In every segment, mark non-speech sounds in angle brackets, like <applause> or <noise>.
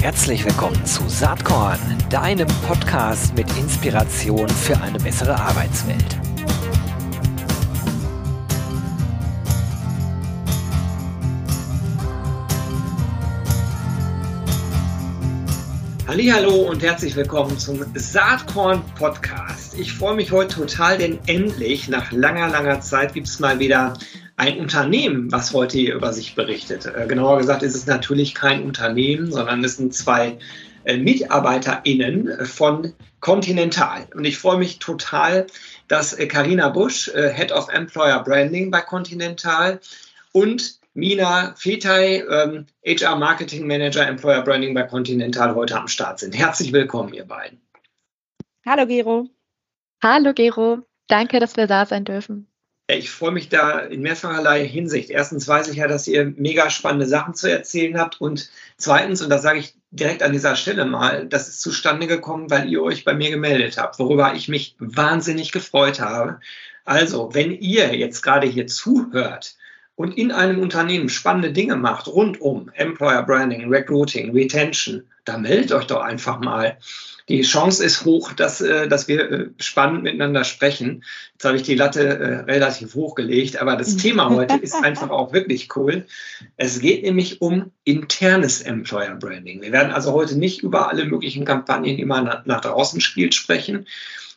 Herzlich willkommen zu Saatkorn, deinem Podcast mit Inspiration für eine bessere Arbeitswelt. Hallo und herzlich willkommen zum Saatkorn Podcast. Ich freue mich heute total, denn endlich nach langer, langer Zeit gibt es mal wieder ein Unternehmen, was heute hier über sich berichtet. Äh, genauer gesagt ist es natürlich kein Unternehmen, sondern es sind zwei äh, MitarbeiterInnen von Continental. Und ich freue mich total, dass Karina äh, Busch, Head of Employer Branding bei Continental und Mina Fetay, ähm, HR Marketing Manager Employer Branding bei Continental heute am Start sind. Herzlich willkommen, ihr beiden. Hallo Gero. Hallo Gero. Danke, dass wir da sein dürfen. Ich freue mich da in mehrfacherlei Hinsicht. Erstens weiß ich ja, dass ihr mega spannende Sachen zu erzählen habt. Und zweitens, und das sage ich direkt an dieser Stelle mal, das ist zustande gekommen, weil ihr euch bei mir gemeldet habt, worüber ich mich wahnsinnig gefreut habe. Also, wenn ihr jetzt gerade hier zuhört und in einem Unternehmen spannende Dinge macht rund um Employer Branding, Recruiting, Retention, da meldet euch doch einfach mal die Chance ist hoch, dass, äh, dass wir äh, spannend miteinander sprechen. Jetzt habe ich die Latte äh, relativ hochgelegt, aber das Thema heute <laughs> ist einfach auch wirklich cool. Es geht nämlich um internes Employer Branding. Wir werden also heute nicht über alle möglichen Kampagnen, die man nach, nach draußen spielt, sprechen,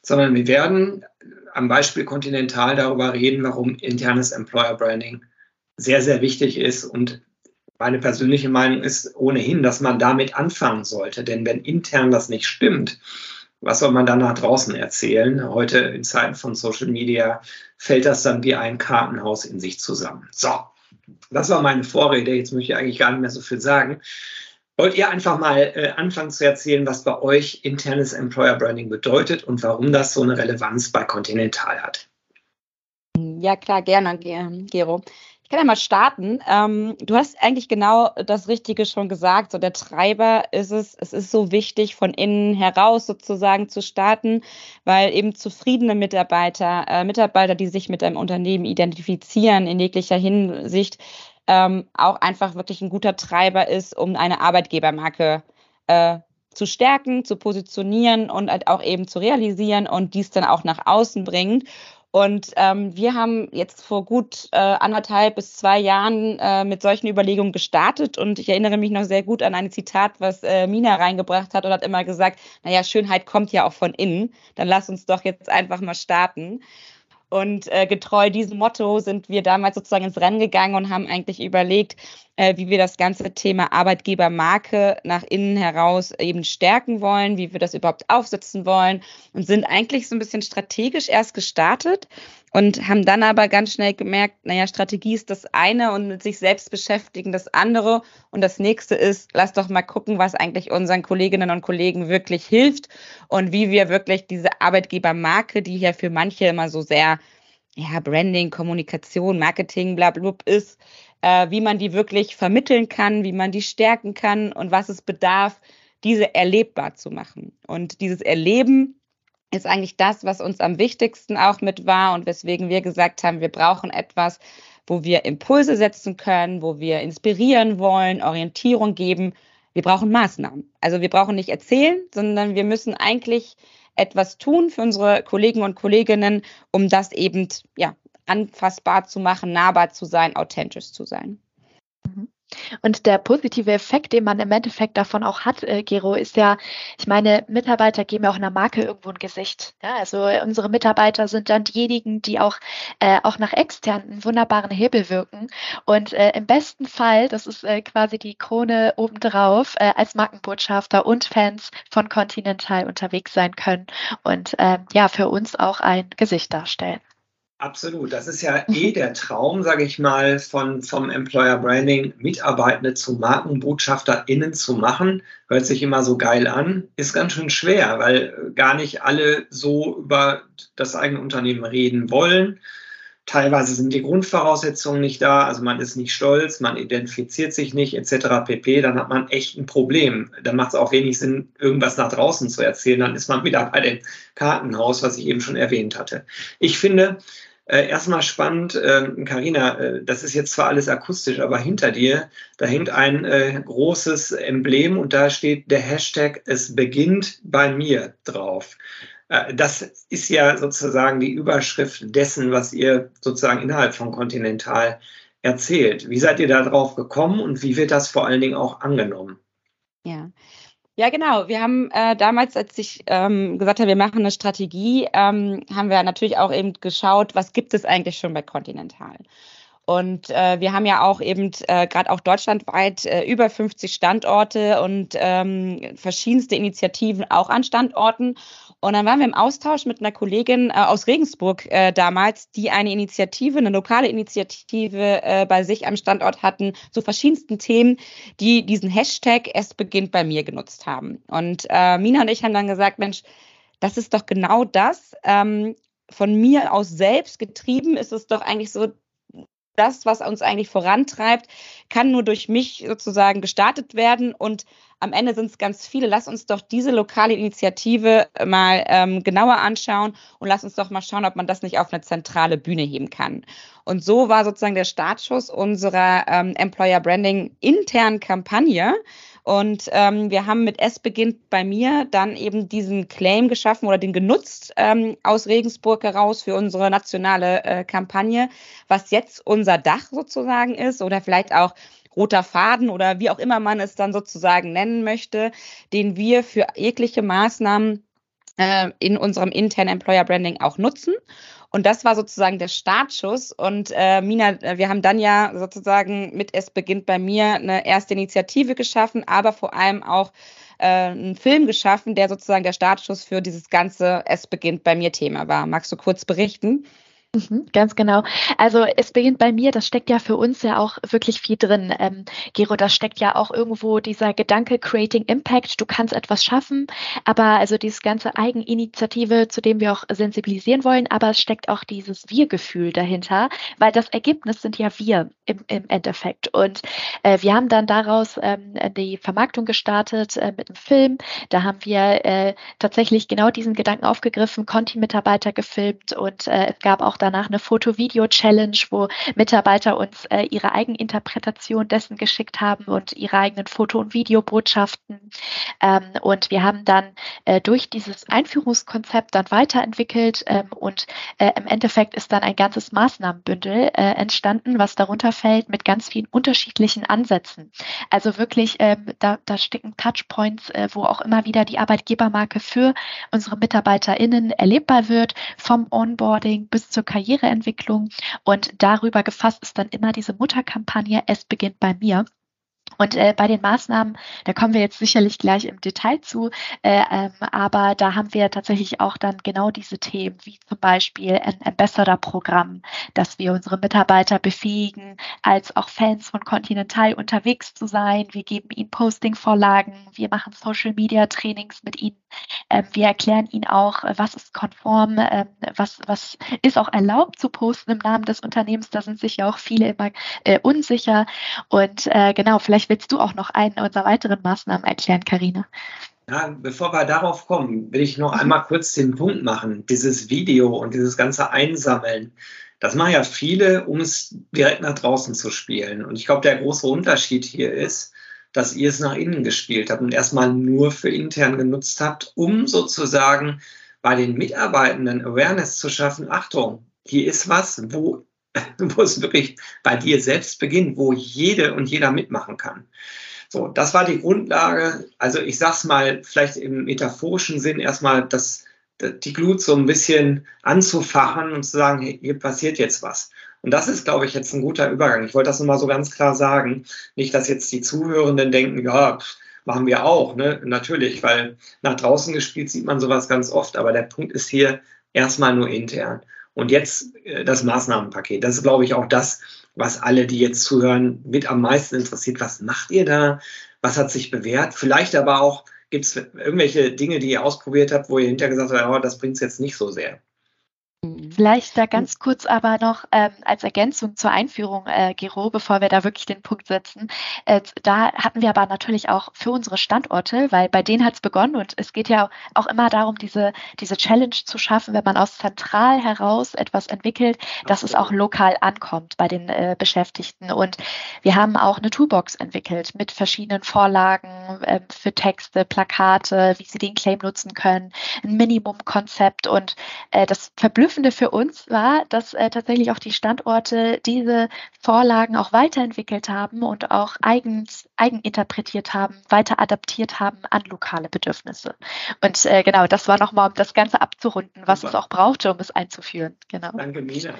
sondern wir werden am Beispiel Continental darüber reden, warum internes Employer Branding sehr, sehr wichtig ist und meine persönliche Meinung ist ohnehin, dass man damit anfangen sollte. Denn wenn intern das nicht stimmt, was soll man dann nach draußen erzählen? Heute in Zeiten von Social Media fällt das dann wie ein Kartenhaus in sich zusammen. So, das war meine Vorrede. Jetzt möchte ich eigentlich gar nicht mehr so viel sagen. Wollt ihr einfach mal äh, anfangen zu erzählen, was bei euch internes Employer Branding bedeutet und warum das so eine Relevanz bei Continental hat? Ja, klar, gerne, Gero. Ich kann ja mal starten. Ähm, du hast eigentlich genau das Richtige schon gesagt. So der Treiber ist es, es ist so wichtig, von innen heraus sozusagen zu starten, weil eben zufriedene Mitarbeiter, äh, Mitarbeiter, die sich mit einem Unternehmen identifizieren in jeglicher Hinsicht, ähm, auch einfach wirklich ein guter Treiber ist, um eine Arbeitgebermarke äh, zu stärken, zu positionieren und halt auch eben zu realisieren und dies dann auch nach außen bringen. Und ähm, wir haben jetzt vor gut äh, anderthalb bis zwei Jahren äh, mit solchen Überlegungen gestartet. Und ich erinnere mich noch sehr gut an ein Zitat, was äh, Mina reingebracht hat und hat immer gesagt, naja, Schönheit kommt ja auch von innen. Dann lass uns doch jetzt einfach mal starten. Und äh, getreu diesem Motto sind wir damals sozusagen ins Rennen gegangen und haben eigentlich überlegt, äh, wie wir das ganze Thema Arbeitgebermarke nach innen heraus eben stärken wollen, wie wir das überhaupt aufsetzen wollen und sind eigentlich so ein bisschen strategisch erst gestartet und haben dann aber ganz schnell gemerkt, naja, Strategie ist das eine und mit sich selbst beschäftigen das andere. Und das nächste ist, lass doch mal gucken, was eigentlich unseren Kolleginnen und Kollegen wirklich hilft und wie wir wirklich diese Arbeitgebermarke, die ja für manche immer so sehr, ja, Branding, Kommunikation, Marketing, bla, bla, ist, äh, wie man die wirklich vermitteln kann, wie man die stärken kann und was es bedarf, diese erlebbar zu machen. Und dieses Erleben ist eigentlich das, was uns am wichtigsten auch mit war und weswegen wir gesagt haben, wir brauchen etwas, wo wir Impulse setzen können, wo wir inspirieren wollen, Orientierung geben. Wir brauchen Maßnahmen. Also wir brauchen nicht erzählen, sondern wir müssen eigentlich etwas tun für unsere Kollegen und Kolleginnen, um das eben ja, anfassbar zu machen, nahbar zu sein, authentisch zu sein. Mhm. Und der positive Effekt, den man im Endeffekt davon auch hat, äh, Gero, ist ja, ich meine, Mitarbeiter geben ja auch einer Marke irgendwo ein Gesicht. Ja, also unsere Mitarbeiter sind dann diejenigen, die auch, äh, auch nach extern einen wunderbaren Hebel wirken. Und äh, im besten Fall, das ist äh, quasi die Krone obendrauf, äh, als Markenbotschafter und Fans von Continental unterwegs sein können und äh, ja, für uns auch ein Gesicht darstellen. Absolut. Das ist ja eh <laughs> der Traum, sage ich mal, von, vom Employer Branding, Mitarbeitende zu MarkenbotschafterInnen zu machen. Hört sich immer so geil an. Ist ganz schön schwer, weil gar nicht alle so über das eigene Unternehmen reden wollen. Teilweise sind die Grundvoraussetzungen nicht da, also man ist nicht stolz, man identifiziert sich nicht, etc. pp. Dann hat man echt ein Problem. Dann macht es auch wenig Sinn, irgendwas nach draußen zu erzählen. Dann ist man wieder bei dem Kartenhaus, was ich eben schon erwähnt hatte. Ich finde, Äh, erstmal spannend, Karina, ähm, äh, das ist jetzt zwar alles akustisch, aber hinter dir, da hängt ein äh, großes Emblem und da steht der Hashtag Es beginnt bei mir drauf. Äh, das ist ja sozusagen die Überschrift dessen, was ihr sozusagen innerhalb von Continental erzählt. Wie seid ihr da drauf gekommen und wie wird das vor allen Dingen auch angenommen? Ja, ja, genau. Wir haben äh, damals, als ich ähm, gesagt habe, wir machen eine Strategie, ähm, haben wir natürlich auch eben geschaut, was gibt es eigentlich schon bei Continental. Und äh, wir haben ja auch eben äh, gerade auch deutschlandweit äh, über 50 Standorte und ähm, verschiedenste Initiativen auch an Standorten. Und dann waren wir im Austausch mit einer Kollegin äh, aus Regensburg äh, damals, die eine Initiative, eine lokale Initiative äh, bei sich am Standort hatten zu verschiedensten Themen, die diesen Hashtag Es beginnt bei mir genutzt haben. Und äh, Mina und ich haben dann gesagt, Mensch, das ist doch genau das. Ähm, von mir aus selbst getrieben ist es doch eigentlich so, das, was uns eigentlich vorantreibt, kann nur durch mich sozusagen gestartet werden und am Ende sind es ganz viele. Lass uns doch diese lokale Initiative mal ähm, genauer anschauen und lass uns doch mal schauen, ob man das nicht auf eine zentrale Bühne heben kann. Und so war sozusagen der Startschuss unserer ähm, Employer Branding internen Kampagne. Und ähm, wir haben mit Es beginnt bei mir dann eben diesen Claim geschaffen oder den genutzt ähm, aus Regensburg heraus für unsere nationale äh, Kampagne, was jetzt unser Dach sozusagen ist oder vielleicht auch roter Faden oder wie auch immer man es dann sozusagen nennen möchte, den wir für jegliche Maßnahmen äh, in unserem internen Employer Branding auch nutzen. Und das war sozusagen der Startschuss. Und äh, Mina, äh, wir haben dann ja sozusagen mit Es beginnt bei mir eine erste Initiative geschaffen, aber vor allem auch äh, einen Film geschaffen, der sozusagen der Startschuss für dieses ganze Es beginnt bei mir Thema war. Magst du kurz berichten? Mhm, ganz genau. Also es beginnt bei mir, das steckt ja für uns ja auch wirklich viel drin. Ähm, Gero, da steckt ja auch irgendwo dieser Gedanke Creating Impact, du kannst etwas schaffen, aber also dieses ganze Eigeninitiative, zu dem wir auch sensibilisieren wollen, aber es steckt auch dieses Wir-Gefühl dahinter, weil das Ergebnis sind ja wir im, im Endeffekt. Und äh, wir haben dann daraus ähm, die Vermarktung gestartet äh, mit einem Film. Da haben wir äh, tatsächlich genau diesen Gedanken aufgegriffen, Conti-Mitarbeiter gefilmt und äh, es gab auch danach eine Foto-Video-Challenge, wo Mitarbeiter uns äh, ihre Eigeninterpretation dessen geschickt haben und ihre eigenen Foto- und Videobotschaften. Ähm, und wir haben dann äh, durch dieses Einführungskonzept dann weiterentwickelt ähm, und äh, im Endeffekt ist dann ein ganzes Maßnahmenbündel äh, entstanden, was darunter fällt mit ganz vielen unterschiedlichen Ansätzen. Also wirklich, ähm, da, da stecken Touchpoints, äh, wo auch immer wieder die Arbeitgebermarke für unsere MitarbeiterInnen erlebbar wird, vom Onboarding bis zur Karriereentwicklung. Und darüber gefasst ist dann immer diese Mutterkampagne Es beginnt bei mir. Und äh, bei den Maßnahmen, da kommen wir jetzt sicherlich gleich im Detail zu, äh, ähm, aber da haben wir tatsächlich auch dann genau diese Themen, wie zum Beispiel ein Ambassador-Programm, dass wir unsere Mitarbeiter befähigen, als auch Fans von Continental unterwegs zu sein. Wir geben ihnen Posting-Vorlagen, wir machen Social-Media-Trainings mit ihnen, wir erklären ihnen auch, was ist konform, ähm, was, was ist auch erlaubt zu posten im Namen des Unternehmens. Da sind sich ja auch viele immer äh, unsicher. Und äh, genau, vielleicht willst du auch noch eine unserer weiteren Maßnahmen erklären, Karina. Ja, bevor wir darauf kommen, will ich noch einmal kurz den Punkt machen. Dieses Video und dieses ganze Einsammeln, das machen ja viele, um es direkt nach draußen zu spielen. Und ich glaube, der große Unterschied hier ist, dass ihr es nach innen gespielt habt und erstmal nur für intern genutzt habt, um sozusagen bei den Mitarbeitenden Awareness zu schaffen. Achtung, hier ist was, wo <laughs> wo es wirklich bei dir selbst beginnt, wo jede und jeder mitmachen kann. So, das war die Grundlage. Also ich sag's mal, vielleicht im metaphorischen Sinn erstmal, das, die Glut so ein bisschen anzufachen und zu sagen, hier passiert jetzt was. Und das ist, glaube ich, jetzt ein guter Übergang. Ich wollte das nochmal so ganz klar sagen. Nicht, dass jetzt die Zuhörenden denken, ja, machen wir auch, ne? Natürlich, weil nach draußen gespielt sieht man sowas ganz oft, aber der Punkt ist hier erstmal nur intern. Und jetzt äh, das Maßnahmenpaket. Das ist, glaube ich, auch das, was alle, die jetzt zuhören, mit am meisten interessiert. Was macht ihr da? Was hat sich bewährt? Vielleicht aber auch, gibt es irgendwelche Dinge, die ihr ausprobiert habt, wo ihr hinterher gesagt habt, oh, das bringt es jetzt nicht so sehr? Vielleicht da ganz kurz aber noch ähm, als Ergänzung zur Einführung, äh, Gero, bevor wir da wirklich den Punkt setzen. Äh, da hatten wir aber natürlich auch für unsere Standorte, weil bei denen hat es begonnen und es geht ja auch immer darum, diese, diese Challenge zu schaffen, wenn man aus zentral heraus etwas entwickelt, dass es auch lokal ankommt bei den äh, Beschäftigten. Und wir haben auch eine Toolbox entwickelt mit verschiedenen Vorlagen äh, für Texte, Plakate, wie sie den Claim nutzen können, ein Minimum-Konzept. Und äh, das Verblüffende für uns war, dass äh, tatsächlich auch die Standorte diese Vorlagen auch weiterentwickelt haben und auch eigens, eigeninterpretiert haben, weiter adaptiert haben an lokale Bedürfnisse. Und äh, genau, das war nochmal, um das Ganze abzurunden, was Super. es auch brauchte, um es einzuführen. Genau. Danke, Mina.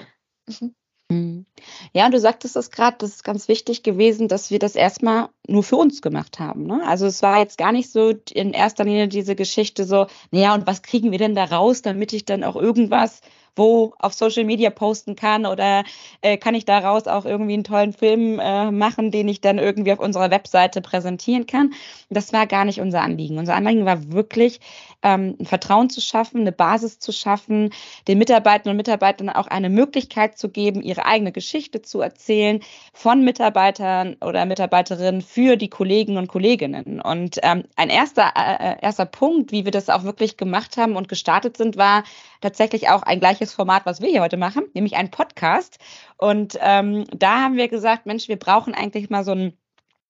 Mhm. Mhm. Ja, und du sagtest es gerade, das ist ganz wichtig gewesen, dass wir das erstmal nur für uns gemacht haben. Ne? Also es war jetzt gar nicht so in erster Linie diese Geschichte so, naja, und was kriegen wir denn da raus, damit ich dann auch irgendwas wo auf Social Media posten kann oder äh, kann ich daraus auch irgendwie einen tollen Film äh, machen, den ich dann irgendwie auf unserer Webseite präsentieren kann. Das war gar nicht unser Anliegen. Unser Anliegen war wirklich, ähm, ein Vertrauen zu schaffen, eine Basis zu schaffen, den Mitarbeitern und Mitarbeitern auch eine Möglichkeit zu geben, ihre eigene Geschichte zu erzählen von Mitarbeitern oder Mitarbeiterinnen für die Kollegen und Kolleginnen. Und ähm, ein erster, äh, äh erster Punkt, wie wir das auch wirklich gemacht haben und gestartet sind, war tatsächlich auch ein gleiches Format, was wir hier heute machen, nämlich ein Podcast. Und ähm, da haben wir gesagt, Mensch, wir brauchen eigentlich mal so ein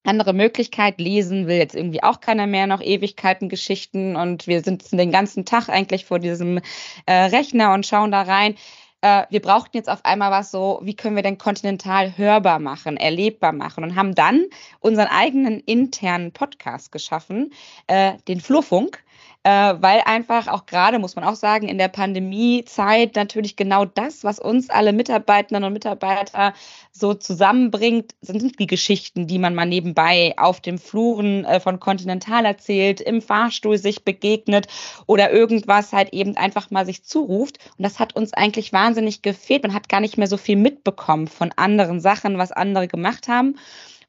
andere Möglichkeit. Lesen will jetzt irgendwie auch keiner mehr noch Ewigkeiten Geschichten und wir sitzen den ganzen Tag eigentlich vor diesem äh, Rechner und schauen da rein. Äh, wir brauchten jetzt auf einmal was so, wie können wir denn kontinental hörbar machen, erlebbar machen und haben dann unseren eigenen internen Podcast geschaffen, äh, den Flurfunk äh, weil einfach auch gerade, muss man auch sagen, in der Pandemiezeit natürlich genau das, was uns alle Mitarbeiterinnen und Mitarbeiter so zusammenbringt, sind die Geschichten, die man mal nebenbei auf dem Fluren äh, von Continental erzählt, im Fahrstuhl sich begegnet oder irgendwas halt eben einfach mal sich zuruft. Und das hat uns eigentlich wahnsinnig gefehlt. Man hat gar nicht mehr so viel mitbekommen von anderen Sachen, was andere gemacht haben.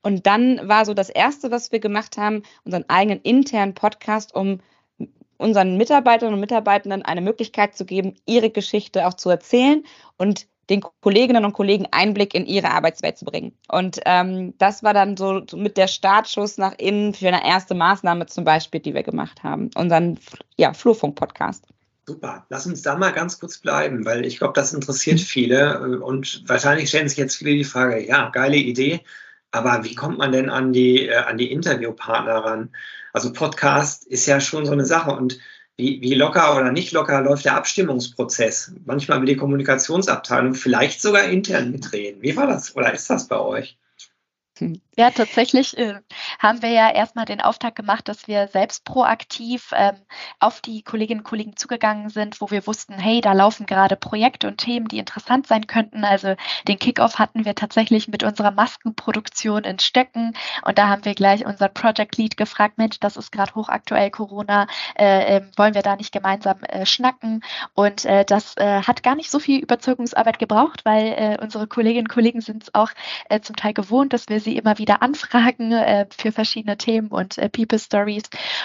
Und dann war so das Erste, was wir gemacht haben, unseren eigenen internen Podcast, um unseren Mitarbeiterinnen und Mitarbeitenden eine Möglichkeit zu geben, ihre Geschichte auch zu erzählen und den Kolleginnen und Kollegen Einblick in ihre Arbeitswelt zu bringen. Und ähm, das war dann so, mit der Startschuss nach innen für eine erste Maßnahme zum Beispiel, die wir gemacht haben, unseren ja, Flurfunk-Podcast. Super, lass uns da mal ganz kurz bleiben, weil ich glaube, das interessiert viele äh, und wahrscheinlich stellen sich jetzt viele die Frage, ja, geile Idee, aber wie kommt man denn an die, äh, an die Interviewpartner ran? Also Podcast ist ja schon so eine Sache und wie, wie locker oder nicht locker läuft der Abstimmungsprozess? Manchmal will die Kommunikationsabteilung vielleicht sogar intern mitreden. Wie war das oder ist das bei euch? Ja, tatsächlich äh, haben wir ja erstmal den Auftrag gemacht, dass wir selbst proaktiv ähm, auf die Kolleginnen und Kollegen zugegangen sind, wo wir wussten, hey, da laufen gerade Projekte und Themen, die interessant sein könnten. Also den Kickoff hatten wir tatsächlich mit unserer Maskenproduktion in Stöcken und da haben wir gleich unser Project Lead gefragt, Mensch, das ist gerade hochaktuell Corona, äh, äh, wollen wir da nicht gemeinsam äh, schnacken? Und äh, das äh, hat gar nicht so viel Überzeugungsarbeit gebraucht, weil unsere Kolleginnen und Kollegen sind es auch zum Teil gewohnt, dass wir sie immer wieder anfragen äh, für verschiedene Themen und äh, People Stories.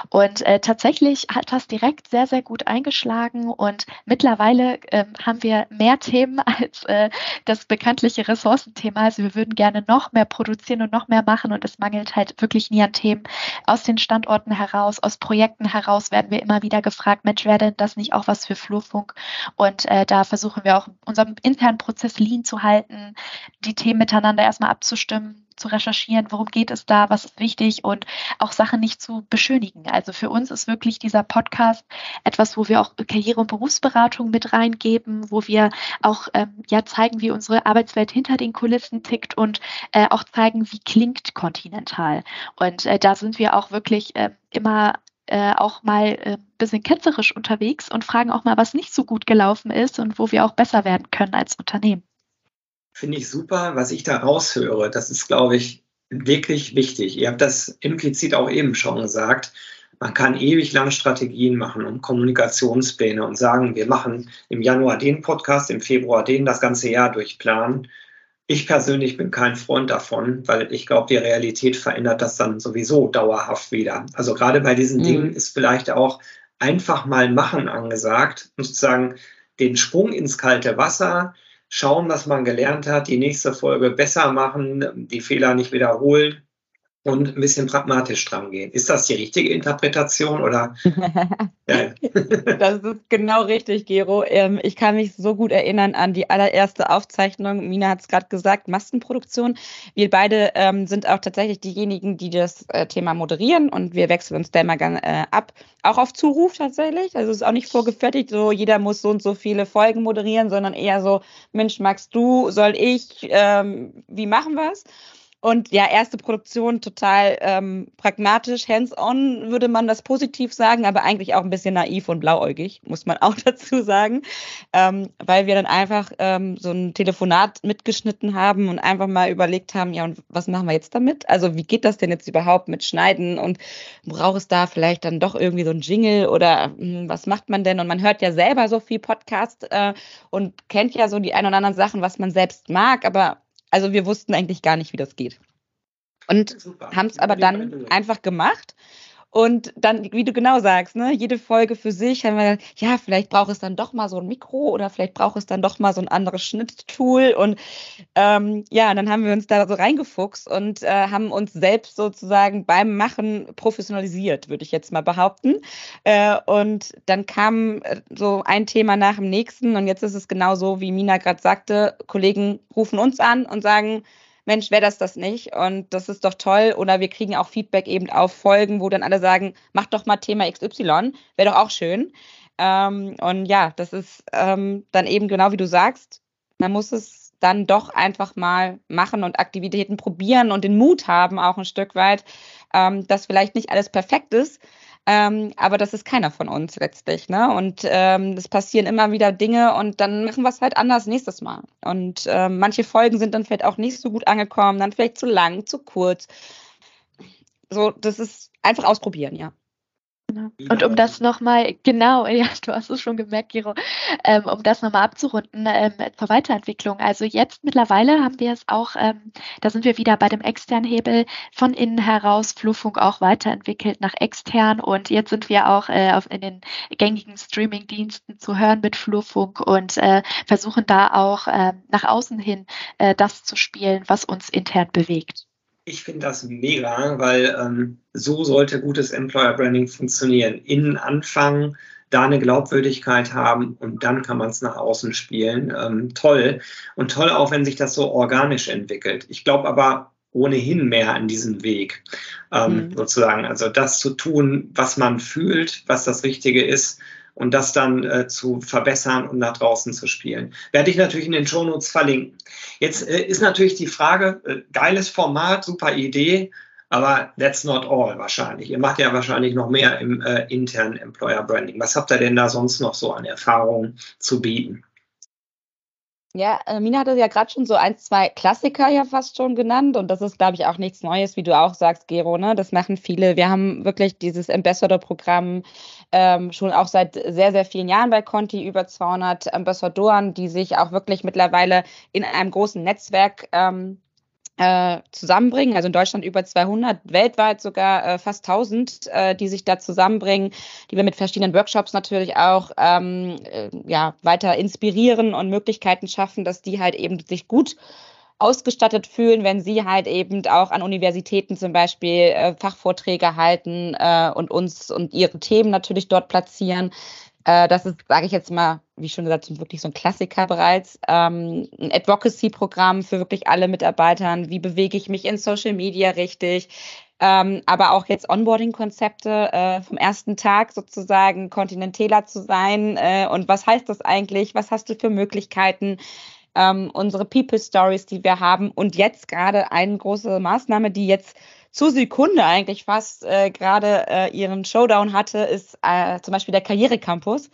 Und äh, tatsächlich hat das direkt sehr, sehr gut eingeschlagen und mittlerweile ähm, haben wir mehr Themen <laughs> als äh, das bekanntliche Ressourcenthema. Also wir würden gerne noch mehr produzieren und noch mehr machen und es mangelt halt wirklich nie an Themen. Aus den Standorten heraus, aus Projekten heraus werden wir immer wieder gefragt, Mensch, wäre denn das nicht auch was für Flurfunk? Und äh, da versuchen wir auch unseren internen Prozess lean zu halten, die Themen miteinander erstmal abzustimmen zu recherchieren, worum geht es da, was ist wichtig und auch Sachen nicht zu beschönigen. Also für uns ist wirklich dieser Podcast etwas, wo wir auch Karriere- und Berufsberatung mit reingeben, wo wir auch ähm, ja zeigen, wie unsere Arbeitswelt hinter den Kulissen tickt und äh, auch zeigen, wie klingt Continental. Und äh, da sind wir auch wirklich äh, immer äh, auch mal äh, bisschen ketzerisch unterwegs und fragen auch mal, was nicht so gut gelaufen ist und wo wir auch besser werden können als Unternehmen finde ich super, was ich da raushöre. Das ist, glaube ich, wirklich wichtig. Ihr habt das implizit auch eben schon gesagt. Man kann ewig lange Strategien machen und Kommunikationspläne und sagen, wir machen im Januar den Podcast, im Februar den, das ganze Jahr durchplanen. Ich persönlich bin kein Freund davon, weil ich glaube, die Realität verändert das dann sowieso dauerhaft wieder. Also gerade bei diesen mhm. Dingen ist vielleicht auch einfach mal machen angesagt und zu sagen, den Sprung ins kalte Wasser, schauen, was man gelernt hat, die nächste Folge besser machen, die Fehler nicht wiederholen und ein bisschen pragmatisch dran gehen. Ist das die richtige Interpretation oder? <laughs> ja. das ist genau richtig, Gero. Ähm, ich kann mich so gut erinnern an die allererste Aufzeichnung. Mina hat es gerade gesagt, Massenproduktion. Wir beide ähm, sind auch tatsächlich diejenigen, die das äh, Thema moderieren und wir wechseln uns da immer äh, ab. Auch auf Zuruf tatsächlich. Also es ist auch nicht vorgefertigt, so jeder muss so und so viele Folgen moderieren, sondern eher so, Mensch, magst du, soll ich, ähm, wie machen wir es? Und ja, erste Produktion total ähm, pragmatisch, hands-on würde man das positiv sagen, aber eigentlich auch ein bisschen naiv und blauäugig, muss man <laughs> auch dazu sagen, ähm, weil wir dann einfach ähm, so ein Telefonat mitgeschnitten haben und einfach mal überlegt haben, ja, und was machen wir jetzt damit? Also wie geht das denn jetzt überhaupt mit Schneiden und braucht es da vielleicht dann doch irgendwie so ein Jingle oder hm, was macht man denn? Und man hört ja selber so viel Podcast äh, und kennt ja so die ein oder anderen Sachen, was man selbst mag, aber also wir wussten eigentlich gar nicht, wie das geht. Und haben es aber dann einfach gemacht. Und dann, wie du genau sagst, ne, jede Folge für sich haben wir, ja, vielleicht braucht es dann doch mal so ein Mikro oder vielleicht braucht es dann doch mal so ein anderes Schnitttool. Und ähm, ja, dann haben wir uns da so reingefuchst und äh, haben uns selbst sozusagen beim Machen professionalisiert, würde ich jetzt mal behaupten. Äh, und dann kam äh, so ein Thema nach dem nächsten. Und jetzt ist es genau so, wie Mina gerade sagte, Kollegen rufen uns an und sagen, Mensch, wäre das das nicht? Und das ist doch toll. Oder wir kriegen auch Feedback eben auf Folgen, wo dann alle sagen, mach doch mal Thema XY, wäre doch auch schön. Ähm, und ja, das ist ähm, dann eben genau wie du sagst, man muss es dann doch einfach mal machen und Aktivitäten probieren und den Mut haben, auch ein Stück weit, ähm, dass vielleicht nicht alles perfekt ist, ähm, aber das ist keiner von uns letztlich. Ne? Und ähm, es passieren immer wieder Dinge und dann machen wir es halt anders nächstes Mal. Und ähm, manche Folgen sind dann vielleicht auch nicht so gut angekommen, dann vielleicht zu lang, zu kurz. So, das ist einfach ausprobieren, ja. Genau. Und um das nochmal, genau, <laughs> ja, du hast es schon gemerkt, Giro, ähm, um das nochmal abzurunden ähm, zur Weiterentwicklung. Also jetzt mittlerweile haben wir es auch, ähm, da sind wir wieder bei dem externen Hebel von innen heraus, Flurfunk auch weiterentwickelt nach extern und jetzt sind wir auch äh, auf, in den gängigen Streaming-Diensten zu hören mit Flurfunk und äh, versuchen da auch äh, nach außen hin äh, das zu spielen, was uns intern bewegt. Ich finde das mega, weil ähm, so sollte gutes Employer Branding funktionieren. Innen anfangen, da eine Glaubwürdigkeit haben und dann kann man es nach außen spielen. Ähm, toll. Und toll auch, wenn sich das so organisch entwickelt. Ich glaube aber ohnehin mehr an diesem Weg, ähm, mhm. sozusagen. Also das zu tun, was man fühlt, was das Richtige ist und das dann äh, zu verbessern und nach draußen zu spielen. Werde ich natürlich in den Shownotes verlinken. Jetzt äh, ist natürlich die Frage, äh, geiles Format, super Idee, aber that's not all wahrscheinlich. Ihr macht ja wahrscheinlich noch mehr im äh, internen Employer Branding. Was habt ihr denn da sonst noch so an Erfahrungen zu bieten? Ja, äh, Mina hatte ja gerade schon so ein, zwei Klassiker ja fast schon genannt und das ist, glaube ich, auch nichts Neues, wie du auch sagst, Gero. Ne? Das machen viele. Wir haben wirklich dieses Ambassador-Programm ähm, schon auch seit sehr, sehr vielen Jahren bei Conti, über 200 Ambassadoren, die sich auch wirklich mittlerweile in einem großen Netzwerk ähm, äh, zusammenbringen. Also in Deutschland über 200, weltweit sogar äh, fast 1000, äh, die sich da zusammenbringen, die wir mit verschiedenen Workshops natürlich auch ähm, äh, ja, weiter inspirieren und Möglichkeiten schaffen, dass die halt eben sich gut ausgestattet fühlen, wenn sie halt eben auch an Universitäten zum Beispiel äh, Fachvorträge halten äh, und uns und ihre Themen natürlich dort platzieren. Äh, das ist, sage ich jetzt mal, wie schon gesagt, wirklich so ein Klassiker bereits. Ähm, ein Advocacy-Programm für wirklich alle Mitarbeitern. Wie bewege ich mich in Social Media richtig? Ähm, aber auch jetzt Onboarding-Konzepte äh, vom ersten Tag sozusagen kontinentäler zu sein. Äh, und was heißt das eigentlich? Was hast du für Möglichkeiten? Ähm, unsere People Stories, die wir haben. Und jetzt gerade eine große Maßnahme, die jetzt zur Sekunde eigentlich fast äh, gerade äh, ihren Showdown hatte, ist äh, zum Beispiel der Karrierecampus.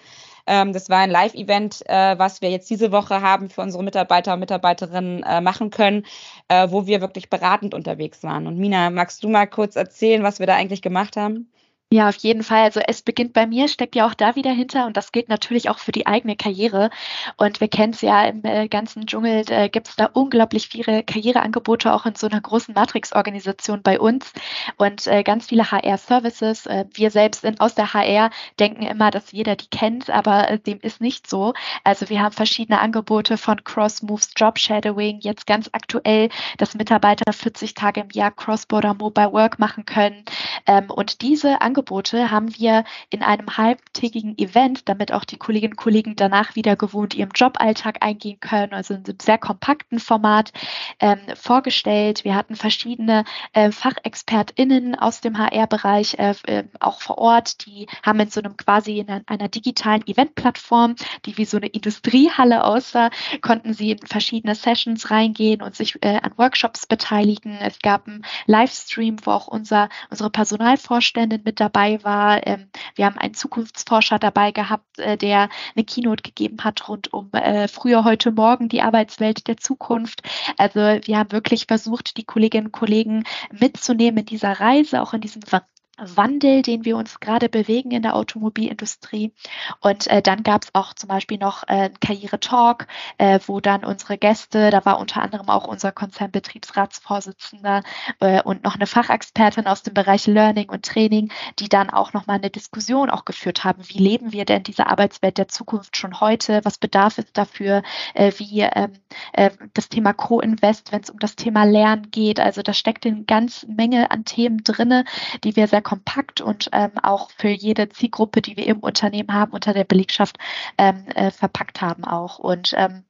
Ähm, das war ein Live-Event, äh, was wir jetzt diese Woche haben für unsere Mitarbeiter und Mitarbeiterinnen äh, machen können, äh, wo wir wirklich beratend unterwegs waren. Und Mina, magst du mal kurz erzählen, was wir da eigentlich gemacht haben? Ja, auf jeden Fall. Also es beginnt bei mir, steckt ja auch da wieder hinter und das gilt natürlich auch für die eigene Karriere. Und wir kennen es ja im äh, ganzen Dschungel, äh, gibt es da unglaublich viele Karriereangebote auch in so einer großen Matrix-Organisation bei uns und äh, ganz viele HR-Services. Äh, wir selbst in, aus der HR denken immer, dass jeder die kennt, aber äh, dem ist nicht so. Also wir haben verschiedene Angebote von Cross-Moves, Job Shadowing, jetzt ganz aktuell, dass Mitarbeiter 40 Tage im Jahr Cross-Border Mobile Work machen können. Ähm, und diese Angebote Angebote haben wir in einem halbtägigen Event, damit auch die Kolleginnen und Kollegen danach wieder gewohnt ihrem Joballtag eingehen können, also in einem sehr kompakten Format ähm, vorgestellt. Wir hatten verschiedene äh, FachexpertInnen aus dem HR-Bereich äh, äh, auch vor Ort, die haben in so einem quasi in einer, einer digitalen Eventplattform, die wie so eine Industriehalle aussah, konnten sie in verschiedene Sessions reingehen und sich äh, an Workshops beteiligen. Es gab einen Livestream, wo auch unser, unsere Personalvorständin mit dabei war. Ähm, wir haben einen Zukunftsforscher dabei gehabt, äh, der eine Keynote gegeben hat rund um äh, früher heute Morgen die Arbeitswelt der Zukunft. Also wir haben wirklich versucht, die Kolleginnen und Kollegen mitzunehmen in dieser Reise, auch in diesem Wandel, den wir uns gerade bewegen in der Automobilindustrie. Und äh, dann gab es auch zum Beispiel noch äh, Karriere-Talk, äh, wo dann unsere Gäste, da war unter anderem auch unser Konzernbetriebsratsvorsitzender äh, und noch eine Fachexpertin aus dem Bereich Learning und Training, die dann auch nochmal eine Diskussion auch geführt haben. Wie leben wir denn diese Arbeitswelt der Zukunft schon heute? Was bedarf es dafür? Äh, wie ähm, äh, das Thema Co-Invest, wenn es um das Thema Lernen geht. Also da steckt eine ganz Menge an Themen drinne, die wir sehr kompakt und ähm, auch für jede Zielgruppe, die wir im Unternehmen haben, unter der Belegschaft ähm, äh, verpackt haben auch. Und ähm,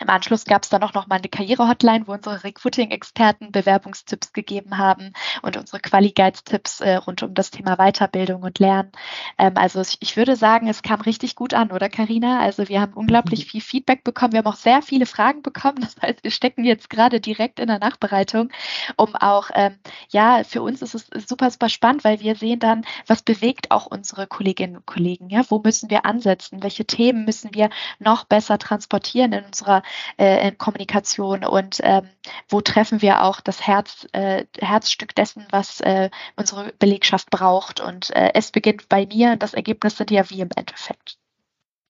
im Anschluss gab es dann auch noch mal eine Karriere-Hotline, wo unsere Recruiting-Experten Bewerbungstipps gegeben haben und unsere Quali-Guides-Tipps äh, rund um das Thema Weiterbildung und Lernen. Ähm, also ich, ich, würde sagen, es kam richtig gut an, oder Karina? Also wir haben unglaublich mhm. viel Feedback bekommen. Wir haben auch sehr viele Fragen bekommen. Das heißt, wir stecken jetzt gerade direkt in der Nachbereitung, um auch, ähm, ja, für uns ist es super, super spannend, weil wir sehen dann, was bewegt auch unsere Kolleginnen und Kollegen. Ja, wo müssen wir ansetzen? Welche Themen müssen wir noch besser transportieren in unserer äh, Kommunikation und ähm, wo treffen wir auch das Herz, äh, Herzstück dessen, was äh, unsere Belegschaft braucht. Und äh, es beginnt bei mir das Ergebnis sind ja wie im Endeffekt.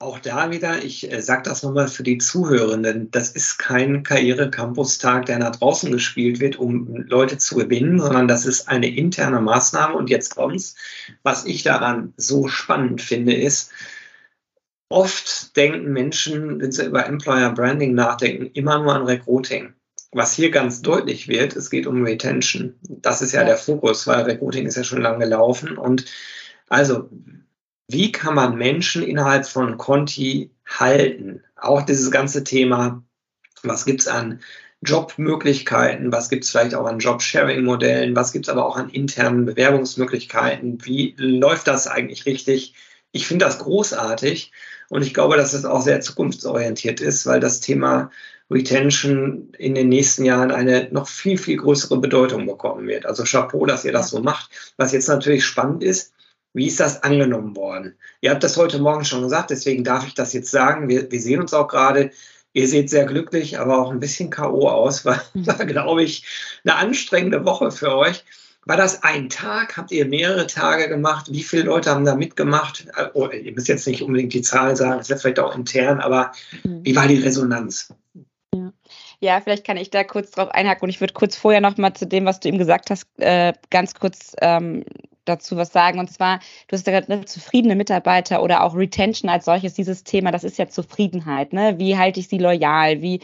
Auch da wieder, ich äh, sage das nochmal für die Zuhörenden, das ist kein Karriere-Campus-Tag, der nach draußen gespielt wird, um Leute zu gewinnen, sondern das ist eine interne Maßnahme. Und jetzt kommt's. Was ich daran so spannend finde, ist, Oft denken Menschen, wenn sie über Employer Branding nachdenken, immer nur an Recruiting. Was hier ganz deutlich wird, es geht um Retention. Das ist ja, ja. der Fokus, weil Recruiting ist ja schon lange gelaufen. Und also, wie kann man Menschen innerhalb von Conti halten? Auch dieses ganze Thema, was gibt es an Jobmöglichkeiten, was gibt es vielleicht auch an Job-Sharing-Modellen, was gibt es aber auch an internen Bewerbungsmöglichkeiten, wie läuft das eigentlich richtig? Ich finde das großartig und ich glaube, dass es auch sehr zukunftsorientiert ist, weil das Thema Retention in den nächsten Jahren eine noch viel, viel größere Bedeutung bekommen wird. Also Chapeau, dass ihr das so macht. Was jetzt natürlich spannend ist, wie ist das angenommen worden? Ihr habt das heute Morgen schon gesagt, deswegen darf ich das jetzt sagen. Wir, wir sehen uns auch gerade. Ihr seht sehr glücklich, aber auch ein bisschen K.O. aus, weil, <laughs> war, glaube ich, eine anstrengende Woche für euch. War das ein Tag? Habt ihr mehrere Tage gemacht? Wie viele Leute haben da mitgemacht? Oh, ihr müsst jetzt nicht unbedingt die Zahl sagen, das ist vielleicht auch intern, aber mhm. wie war die Resonanz? Ja. ja. vielleicht kann ich da kurz drauf einhaken und ich würde kurz vorher noch mal zu dem, was du eben gesagt hast, äh, ganz kurz ähm, dazu was sagen. Und zwar, du hast ja gerade ne, zufriedene Mitarbeiter oder auch Retention als solches, dieses Thema, das ist ja Zufriedenheit. Ne? Wie halte ich sie loyal? Wie,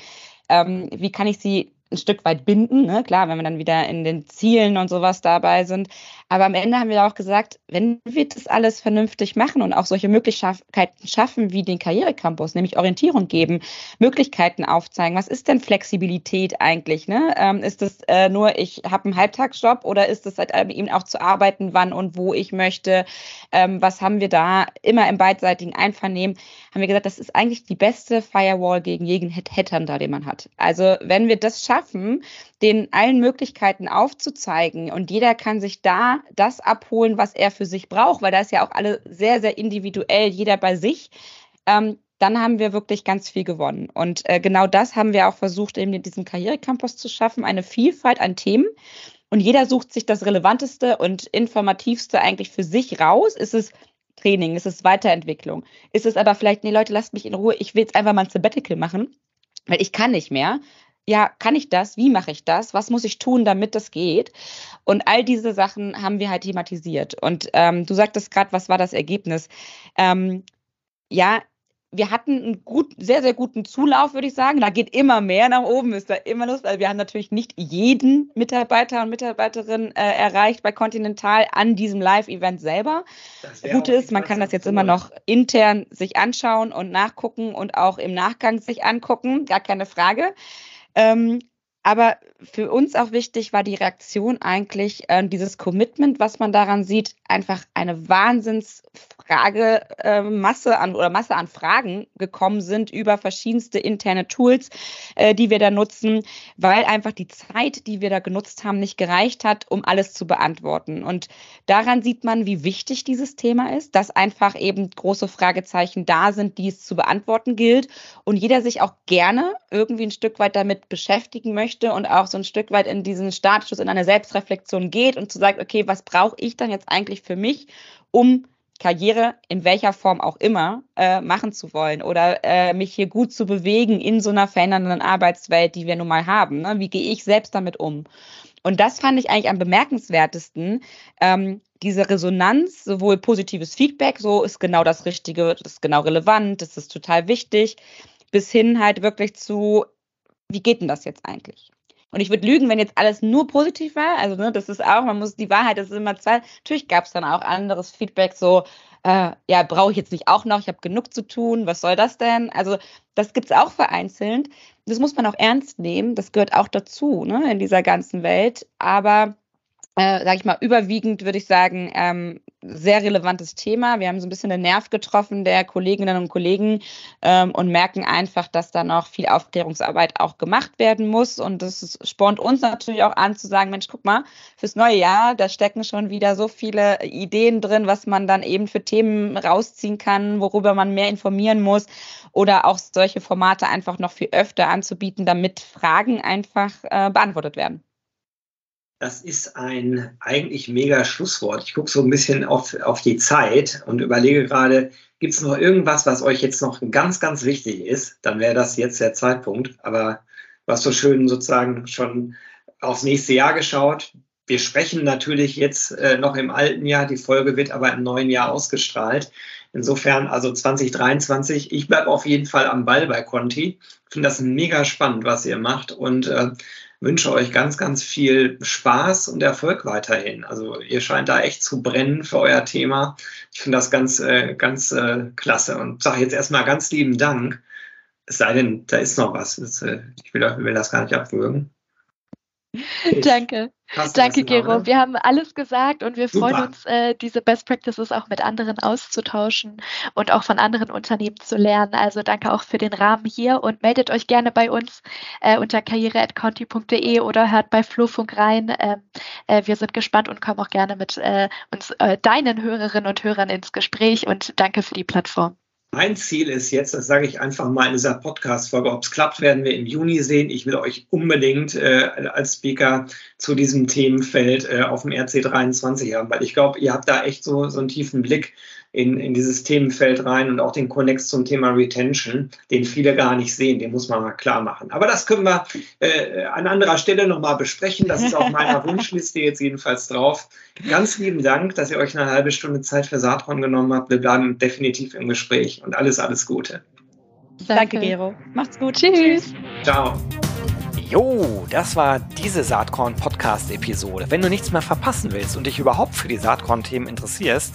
ähm, wie kann ich sie ein Stück weit binden. Ne? Klar, wenn wir dann wieder in den Zielen und sowas dabei sind. Aber am Ende haben wir auch gesagt, wenn wir das alles vernünftig machen und auch solche Möglichkeiten schaffen wie den Karrierecampus, nämlich Orientierung geben, Möglichkeiten aufzeigen, was ist denn Flexibilität eigentlich? Ne? Ähm, ist es äh, nur, ich habe einen Halbtagsjob oder ist es halt eben auch zu arbeiten, wann und wo ich möchte? Ähm, was haben wir da immer im beidseitigen Einvernehmen? Haben wir gesagt, das ist eigentlich die beste Firewall gegen jeden Headhunter, den man hat. Also wenn wir das schaffen, den allen Möglichkeiten aufzuzeigen und jeder kann sich da das abholen, was er für sich braucht, weil da ist ja auch alle sehr, sehr individuell, jeder bei sich. Ähm, dann haben wir wirklich ganz viel gewonnen. Und äh, genau das haben wir auch versucht, eben in diesem Karrierecampus zu schaffen, eine Vielfalt an Themen Und jeder sucht sich das Relevanteste und Informativste eigentlich für sich raus. Ist es Training? Ist es Weiterentwicklung? Ist es aber vielleicht, nee, Leute, lasst mich in Ruhe, ich will jetzt einfach mal ein Sabbatical machen, weil ich kann nicht mehr ja, kann ich das? Wie mache ich das? Was muss ich tun, damit das geht? Und all diese Sachen haben wir halt thematisiert. Und ähm, du sagtest gerade, was war das Ergebnis? Ähm, ja, wir hatten einen gut, sehr, sehr guten Zulauf, würde ich sagen. Da geht immer mehr nach oben, ist da immer Lust. Also wir haben natürlich nicht jeden Mitarbeiter und Mitarbeiterin äh, erreicht bei Continental an diesem Live-Event selber. Gut ist, man kann das jetzt immer noch intern sich anschauen und nachgucken und auch im Nachgang sich angucken, gar keine Frage. Ähm, aber für uns auch wichtig war die Reaktion eigentlich, äh, dieses Commitment, was man daran sieht, einfach eine Wahnsinnsfrage, äh, Masse an oder Masse an Fragen gekommen sind über verschiedenste interne Tools, äh, die wir da nutzen, weil einfach die Zeit, die wir da genutzt haben, nicht gereicht hat, um alles zu beantworten. Und daran sieht man, wie wichtig dieses Thema ist, dass einfach eben große Fragezeichen da sind, die es zu beantworten gilt und jeder sich auch gerne irgendwie ein Stück weit damit beschäftigen möchte und auch so ein Stück weit in diesen Startschuss, in eine Selbstreflexion geht und zu sagen, okay, was brauche ich dann jetzt eigentlich für mich, um Karriere in welcher Form auch immer äh, machen zu wollen oder äh, mich hier gut zu bewegen in so einer verändernden Arbeitswelt, die wir nun mal haben. Ne? Wie gehe ich selbst damit um? Und das fand ich eigentlich am bemerkenswertesten. Ähm, diese Resonanz, sowohl positives Feedback, so ist genau das Richtige, das ist genau relevant, das ist total wichtig, bis hin halt wirklich zu, wie geht denn das jetzt eigentlich? Und ich würde lügen, wenn jetzt alles nur positiv war. Also, ne, das ist auch, man muss die Wahrheit, das ist immer zwei. Natürlich gab es dann auch anderes Feedback, so, äh, ja, brauche ich jetzt nicht auch noch, ich habe genug zu tun, was soll das denn? Also, das gibt es auch vereinzelt. Das muss man auch ernst nehmen, das gehört auch dazu, ne, in dieser ganzen Welt. Aber äh, sage ich mal, überwiegend würde ich sagen, ähm, sehr relevantes Thema. Wir haben so ein bisschen den Nerv getroffen der Kolleginnen und Kollegen ähm, und merken einfach, dass da noch viel Aufklärungsarbeit auch gemacht werden muss. Und das spornt uns natürlich auch an zu sagen, Mensch, guck mal, fürs neue Jahr, da stecken schon wieder so viele Ideen drin, was man dann eben für Themen rausziehen kann, worüber man mehr informieren muss oder auch solche Formate einfach noch viel öfter anzubieten, damit Fragen einfach äh, beantwortet werden. Das ist ein eigentlich mega Schlusswort. Ich gucke so ein bisschen auf, auf die Zeit und überlege gerade, gibt es noch irgendwas, was euch jetzt noch ganz, ganz wichtig ist? Dann wäre das jetzt der Zeitpunkt. Aber was so schön sozusagen schon aufs nächste Jahr geschaut. Wir sprechen natürlich jetzt äh, noch im alten Jahr, die Folge wird aber im neuen Jahr ausgestrahlt. Insofern, also 2023, ich bleibe auf jeden Fall am Ball bei Conti. Ich finde das mega spannend, was ihr macht und äh, wünsche euch ganz, ganz viel Spaß und Erfolg weiterhin. Also ihr scheint da echt zu brennen für euer Thema. Ich finde das ganz, äh, ganz äh, klasse und sage jetzt erstmal ganz lieben Dank. Es sei denn, da ist noch was. Äh, ich will, will das gar nicht abwürgen. Danke. Danke, Gero. Wir haben alles gesagt und wir Super. freuen uns, äh, diese Best Practices auch mit anderen auszutauschen und auch von anderen Unternehmen zu lernen. Also danke auch für den Rahmen hier und meldet euch gerne bei uns äh, unter karriere.conti.de oder hört bei Flurfunk rein. Ähm, äh, wir sind gespannt und kommen auch gerne mit äh, uns, äh, deinen Hörerinnen und Hörern ins Gespräch und danke für die Plattform. Mein Ziel ist jetzt, das sage ich einfach mal in dieser Podcast-Folge, ob es klappt, werden wir im Juni sehen. Ich will euch unbedingt äh, als Speaker zu diesem Themenfeld äh, auf dem RC23 haben, weil ich glaube, ihr habt da echt so, so einen tiefen Blick in, in dieses Themenfeld rein und auch den Connex zum Thema Retention, den viele gar nicht sehen, den muss man mal klar machen. Aber das können wir äh, an anderer Stelle nochmal besprechen. Das ist auf meiner <laughs> Wunschliste jetzt jedenfalls drauf. Ganz lieben Dank, dass ihr euch eine halbe Stunde Zeit für Saatron genommen habt. Wir bleiben definitiv im Gespräch und alles, alles Gute. Danke, Danke Gero. Macht's gut. Tschüss. Ciao. Jo, das war diese Saatkorn Podcast Episode. Wenn du nichts mehr verpassen willst und dich überhaupt für die Saatkorn Themen interessierst,